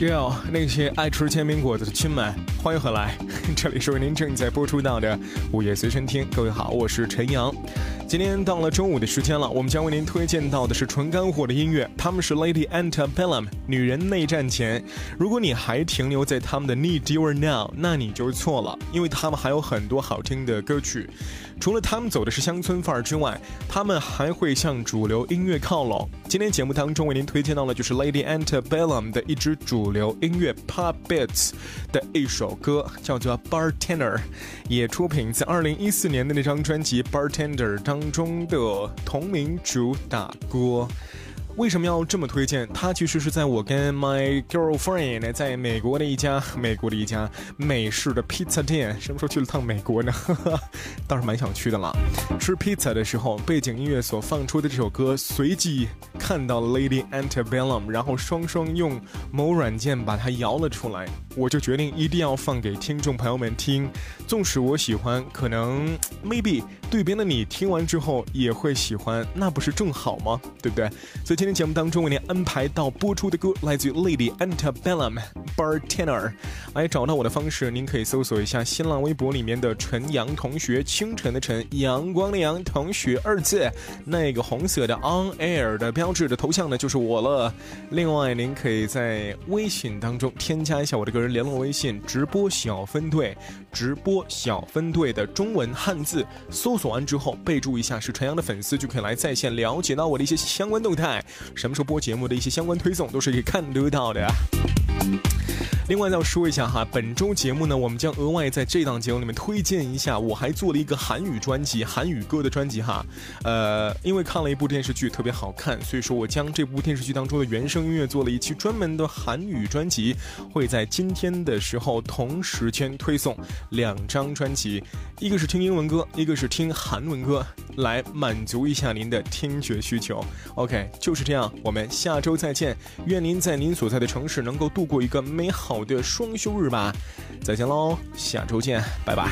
哟，那些爱吃煎饼果子的亲们，欢迎回来！这里是为您正在播出到的午夜随身听。各位好，我是陈阳。今天到了中午的时间了，我们将为您推荐到的是纯干货的音乐，他们是 Lady Antebellum，女人内战前。如果你还停留在他们的 Need You Now，那你就错了，因为他们还有很多好听的歌曲。除了他们走的是乡村范儿之外，他们还会向主流音乐靠拢。今天节目当中为您推荐到的就是 Lady Antebellum 的一支主流音乐 Pop Beats 的一首歌，叫做 Bartender，也出品自二零一四年的那张专辑 Bartender 当中的同名主打歌。为什么要这么推荐？它其实是在我跟 my girlfriend 在美国的一家美国的一家美式的披萨店，什么时候去了趟美国呢？倒是蛮想去的啦。吃披萨的时候，背景音乐所放出的这首歌，随即看到 Lady Antebellum，然后双双用某软件把它摇了出来，我就决定一定要放给听众朋友们听。纵使我喜欢，可能 maybe 对边的你听完之后也会喜欢，那不是正好吗？对不对？所以。今天节目当中为您安排到播出的歌来自于 Lady Antebellum Bartender。来找到我的方式，您可以搜索一下新浪微博里面的陈阳同学，清晨的晨，阳光的阳，同学二字，那个红色的 On Air 的标志的头像呢，就是我了。另外，您可以在微信当中添加一下我的个人联络微信，直播小分队，直播小分队的中文汉字，搜索完之后备注一下是陈阳的粉丝，就可以来在线了解到我的一些相关动态。什么时候播节目的一些相关推送都是可以看得到的。另外再说一下哈，本周节目呢，我们将额外在这档节目里面推荐一下，我还做了一个韩语专辑，韩语歌的专辑哈。呃，因为看了一部电视剧特别好看，所以说我将这部电视剧当中的原声音乐做了一期专门的韩语专辑，会在今天的时候同时间推送两张专辑，一个是听英文歌，一个是听韩文歌，来满足一下您的听觉需求。OK，就是这样，我们下周再见，愿您在您所在的城市能够度过一个美好。好的双休日吧，再见喽，下周见，拜拜。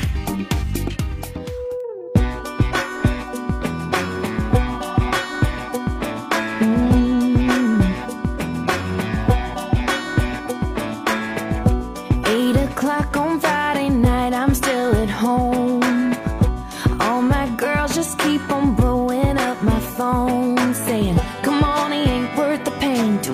to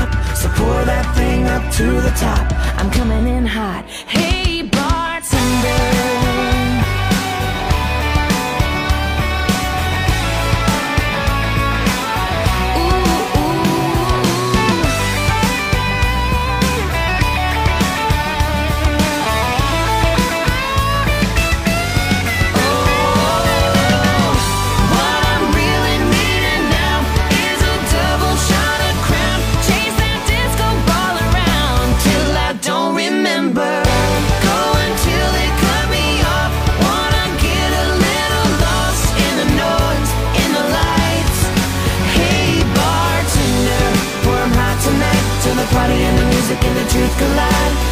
up, so pour that thing up to the top. I'm coming in hot. Hey. could collide